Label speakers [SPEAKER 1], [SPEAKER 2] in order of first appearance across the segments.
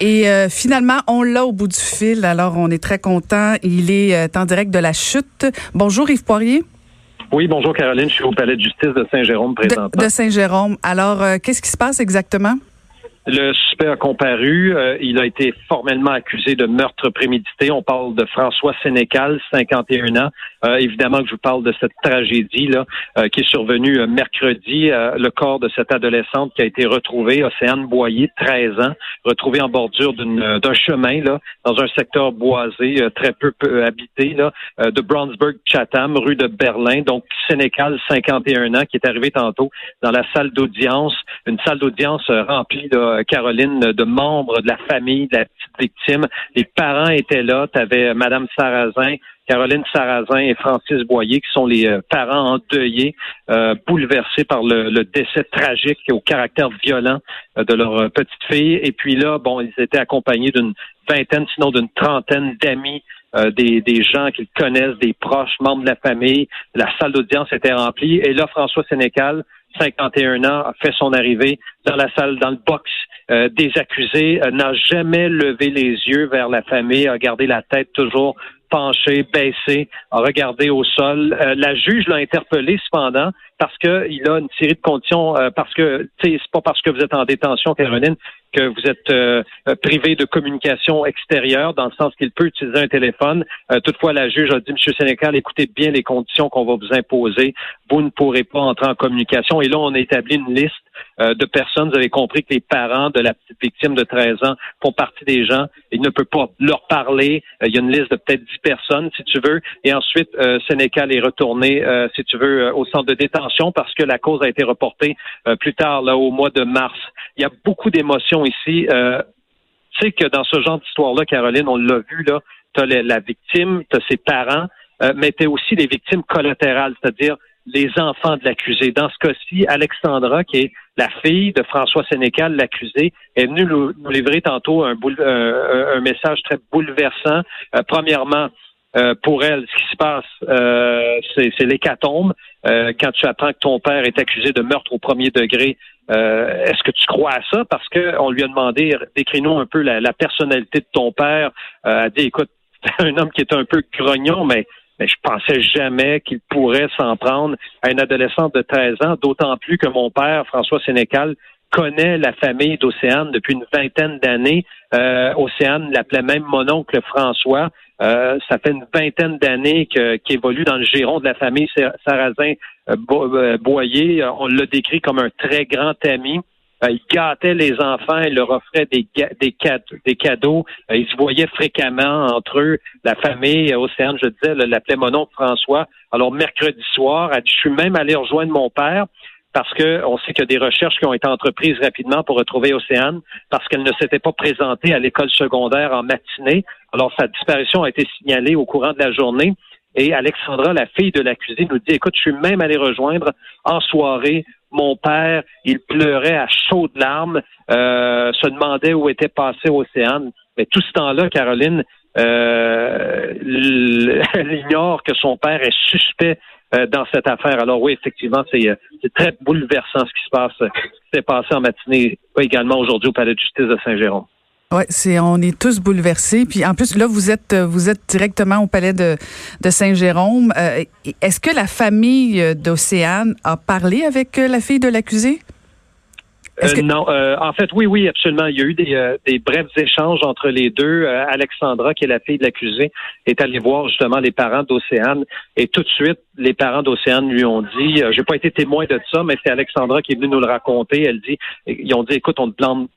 [SPEAKER 1] Et euh, finalement, on l'a au bout du fil. Alors, on est très content. Il est euh, en direct de la chute. Bonjour Yves Poirier.
[SPEAKER 2] Oui, bonjour Caroline, je suis au palais de justice de Saint-Jérôme présentement.
[SPEAKER 1] De, Saint-Jérôme. Alors, euh, qu'est-ce qui se passe exactement?
[SPEAKER 2] Le suspect a comparu. Euh, il a été formellement accusé de meurtre prémédité. On parle de François Sénécal, 51 ans. Euh, évidemment que je vous parle de cette tragédie là euh, qui est survenue mercredi. le corps de cette adolescente qui a été retrouvé, Océane Boyer, 13 ans, retrouvé en bordure d'un chemin là dans un secteur boisé très peu, habité là de Brownsburg Chatham, rue de Berlin. Donc Sénécal, 51 ans, qui est arrivé tantôt dans la salle d'audience, une salle d'audience remplie de euh, Caroline, de membres de la famille de la petite victime. Les parents étaient là. Tu avais Madame Sarrazin, Caroline Sarrazin et Francis Boyer, qui sont les euh, parents endeuillés, euh, bouleversés par le, décès tragique et au caractère violent de leur petite fille. Et puis là, bon, ils étaient accompagnés d'une vingtaine, sinon d'une trentaine d'amis des, des, gens qu'ils connaissent, des proches, membres de la famille. La salle d'audience était remplie. Et là, François Sénécal, 51 ans, a fait son arrivée dans la salle, dans le box euh, des accusés, euh, n'a jamais levé les yeux vers la famille, a gardé la tête toujours penchée, baissée, a regardé au sol. Euh, la juge l'a interpellé cependant parce qu'il a une série de conditions, parce que c'est pas parce que vous êtes en détention, Caroline, que vous êtes euh, privé de communication extérieure, dans le sens qu'il peut utiliser un téléphone. Euh, toutefois, la juge a dit, Monsieur Sénécal, écoutez bien les conditions qu'on va vous imposer. Vous ne pourrez pas entrer en communication. Et là, on a établi une liste euh, de personnes. Vous avez compris que les parents de la petite victime de 13 ans font partie des gens. Il ne peut pas leur parler. il y a une liste de peut-être 10 personnes, si tu veux. Et ensuite, Sénécal est retourné, si tu veux, au centre de détention parce que la cause a été reportée plus tard, là, au mois de mars. Il y a beaucoup d'émotions ici. Euh, tu sais que dans ce genre d'histoire-là, Caroline, on l'a vu, là, tu as la victime, tu as ses parents, euh, mais tu as aussi les victimes collatérales, c'est-à-dire les enfants de l'accusé. Dans ce cas-ci, Alexandra, qui est la fille de François Sénécal, l'accusé, est venue nous, livrer tantôt un, un, message très bouleversant. Euh, premièrement, euh, pour elle, ce qui se passe, euh, c'est l'hécatombe. Euh, quand tu apprends que ton père est accusé de meurtre au premier degré, est-ce que tu crois à ça? Parce qu'on lui a demandé, décris-nous un peu la, personnalité de ton père. elle a dit, écoute, un homme qui est un peu grognon, mais, mais je pensais jamais qu'il pourrait s'en prendre à une adolescente de 13 ans, d'autant plus que mon père, François Sénécal, connaît la famille d'Océane depuis une vingtaine d'années. Euh, Océane l'appelait même mon oncle François. Euh, ça fait une vingtaine d'années qu'il évolue dans le giron de la famille Sarrazin euh, euh, Boyer. On l'a décrit comme un très grand ami. il gâtait les enfants, il leur offrait des, cadeaux. ils se voyaient fréquemment entre eux. La famille Océane, je disais, l'appelait mon oncle François. Alors, mercredi soir, je suis même allé rejoindre mon père parce qu'on sait qu'il y a des recherches qui ont été entreprises rapidement pour retrouver Océane, parce qu'elle ne s'était pas présentée à l'école secondaire en matinée. Alors, sa disparition a été signalée au courant de la journée. Et Alexandra, la fille de l'accusé, nous dit, écoute, je suis même allé rejoindre en soirée mon père. Il pleurait à chaudes larmes, euh, se demandait où était passé Océane. Mais tout ce temps-là, Caroline, euh, elle ignore que son père est suspect euh, dans cette affaire. Alors oui, effectivement, c'est, euh, très bouleversant ce qui se passe, ce qui s'est passé en matinée, également aujourd'hui au Palais de justice de Saint-Jérôme.
[SPEAKER 1] Ouais, c'est on est tous bouleversés. Puis en plus là, vous êtes vous êtes directement au palais de, Saint-Jérôme. Euh, est-ce que la famille d'Océane a parlé avec la fille de l'accusé?
[SPEAKER 2] Euh, non, euh, en fait, oui, oui, absolument. Il y a eu des, euh, des brefs échanges entre les deux. Alexandra, qui est la fille de l'accusé, est allée voir justement les parents d'Océane. Et tout de suite, les parents d'Océane lui ont dit, j'ai pas été témoin de ça, mais c'est Alexandra qui est venue nous le raconter. Elle dit, ils ont dit, écoute, on te blâme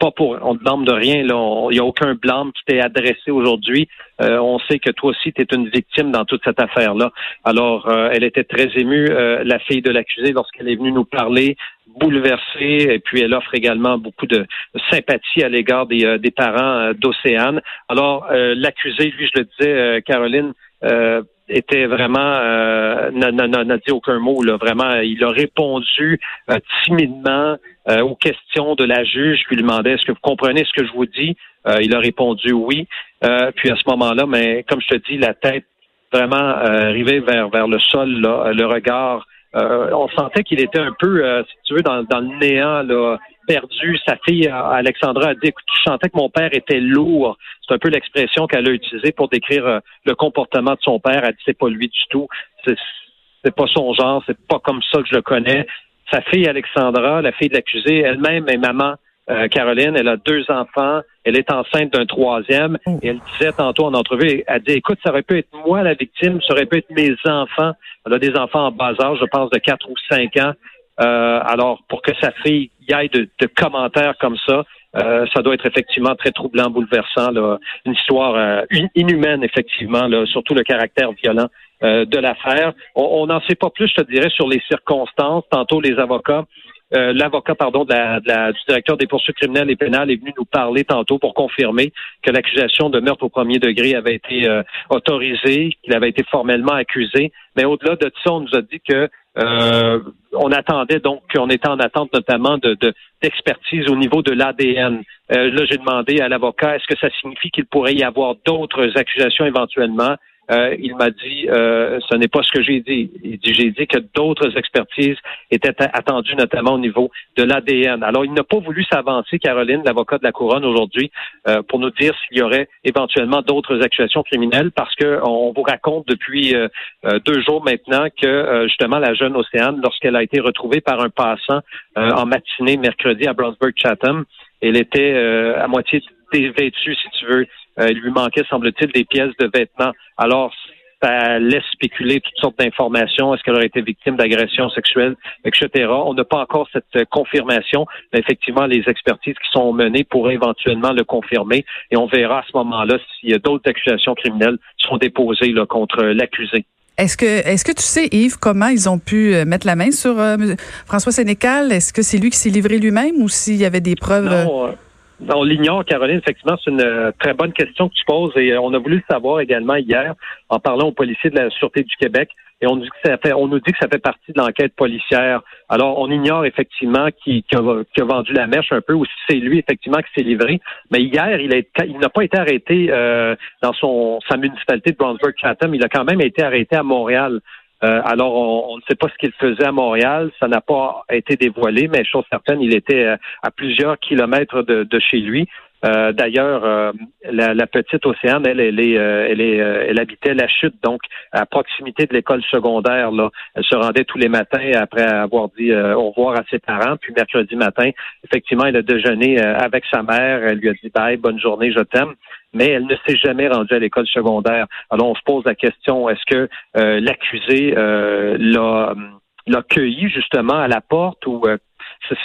[SPEAKER 2] pas pour, on te blâme de rien. Là, il n'y a aucun blâme qui t'est adressé aujourd'hui. Euh, on sait que toi aussi, tu es une victime dans toute cette affaire-là. Alors, euh, elle était très émue, euh, la fille de l'accusé, lorsqu'elle est venue nous parler, bouleversée, et puis elle offre également beaucoup de sympathie à l'égard des, des parents d'Océane. Alors, l'accusé, lui, je le disais, Caroline, était vraiment n'a dit aucun mot là vraiment il a répondu timidement aux questions de la juge qui lui demandait est-ce que vous comprenez ce que je vous dis? Il a répondu oui euh, puis à ce moment-là, mais comme je te dis, la tête vraiment euh, arrivée vers vers le sol, là, le regard. Euh, on sentait qu'il était un peu, si tu veux, dans, dans le néant, là, perdu. Sa fille Alexandra a dit écoute, je sentais que mon père était lourd. C'est un peu l'expression qu'elle a utilisée pour décrire le comportement de son père. Elle dit c'est pas lui du tout. C'est, pas son genre. C'est pas comme ça que je le connais. Sa fille Alexandra, la fille de l'accusé, elle-même est maman euh, Caroline, elle a deux enfants, elle est enceinte d'un troisième, oh. et elle disait tantôt en entrevue, elle dit, écoute, ça aurait pu être moi la victime, ça aurait pu être mes enfants. Elle a des enfants en bas âge, je pense, de quatre ou cinq ans. Euh, alors, pour que sa fille aille de, commentaires comme ça, euh, ça doit être effectivement très troublant, bouleversant, là. une histoire inhumaine, effectivement, là, surtout le caractère violent de l'affaire. On n'en sait pas plus, je te dirais, sur les circonstances. Tantôt, les avocats euh, l'avocat, pardon, de la, du directeur des poursuites criminelles et pénales est venu nous parler tantôt pour confirmer que l'accusation de meurtre au premier degré avait été euh, autorisée, qu'il avait été formellement accusé. Mais au-delà de ça, on nous a dit que euh, on attendait donc qu'on était en attente notamment de d'expertise au niveau de l'ADN. là, j'ai demandé à l'avocat est-ce que ça signifie qu'il pourrait y avoir d'autres accusations éventuellement? Euh, il m'a dit euh, ce n'est pas ce que j'ai dit. Il dit j'ai dit que d'autres expertises étaient attendues, notamment au niveau de l'ADN. Alors, il n'a pas voulu s'avancer, Caroline, l'avocat de la couronne aujourd'hui, euh, pour nous dire s'il y aurait éventuellement d'autres accusations criminelles, parce que on vous raconte depuis deux jours maintenant que justement la jeune Océane, lorsqu'elle a été retrouvée par un passant en matinée mercredi à Brownsburg Chatham, elle était à moitié dévêtue, si tu veux. Euh, il lui manquait, semble-t-il, des pièces de vêtements. Alors, ça laisse spéculer toutes sortes d'informations. Est-ce qu'elle aurait été victime d'agression sexuelle, etc. On n'a pas encore cette euh, confirmation, mais effectivement, les expertises qui sont menées pourraient éventuellement le confirmer et on verra à ce moment-là s'il y a d'autres accusations criminelles qui sont déposées là, contre l'accusé.
[SPEAKER 1] Est-ce que, est-ce que tu sais, Yves, comment ils ont pu euh, mettre la main sur François Sénécal? Est-ce que c'est lui qui s'est livré lui-même ou s'il y avait des preuves?
[SPEAKER 2] Non, on l'ignore, Caroline. Effectivement, c'est une euh, très bonne question que tu poses et euh, on a voulu le savoir également hier en parlant aux policiers de la Sûreté du Québec et on, nous dit que ça fait partie de l'enquête policière. Alors, on ignore effectivement qui, a, vendu la mèche un peu ou si c'est lui effectivement qui s'est livré. Mais hier, il, il n'a pas été arrêté euh, dans son sa municipalité de Brownsburg-Chatham. Il a quand même été arrêté à Montréal. Euh, alors, on, ne sait pas ce qu'il faisait à Montréal. Ça n'a pas été dévoilé, mais chose certaine, il était euh, à plusieurs kilomètres de, chez lui. Euh, d'ailleurs, la, petite Océane, elle, elle est, elle est, elle habitait la chute, donc à proximité de l'école secondaire. Là, elle se rendait tous les matins après avoir dit au revoir à ses parents. Puis mercredi matin, effectivement, elle a déjeuné avec sa mère. Elle lui a dit bye, bonne journée, je t'aime mais elle ne s'est jamais rendue à l'école secondaire. Alors on se pose la question est-ce que euh, l'accusé euh, l'a l'a cueilli justement à la porte ou euh,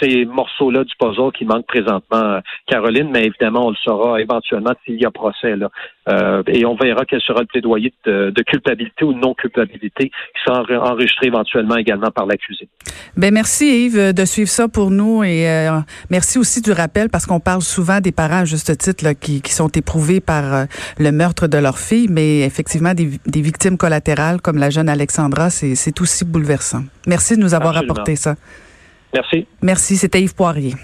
[SPEAKER 2] ces morceaux-là du puzzle qui manquent présentement, euh, Caroline, mais évidemment, on le saura éventuellement s'il y a procès. Là. Euh, et on verra quel sera le plaidoyer de, culpabilité ou non culpabilité qui sera enregistré éventuellement également par l'accusé.
[SPEAKER 1] Ben merci Yves de suivre ça pour nous et euh, merci aussi du rappel parce qu'on parle souvent des parents à juste titre là, qui, qui, sont éprouvés par le meurtre de leur fille, mais effectivement des, des victimes collatérales comme la jeune Alexandra, c'est aussi bouleversant. Merci de nous avoir apporté ça.
[SPEAKER 2] Merci.
[SPEAKER 1] Merci, c'était Yves Poirier.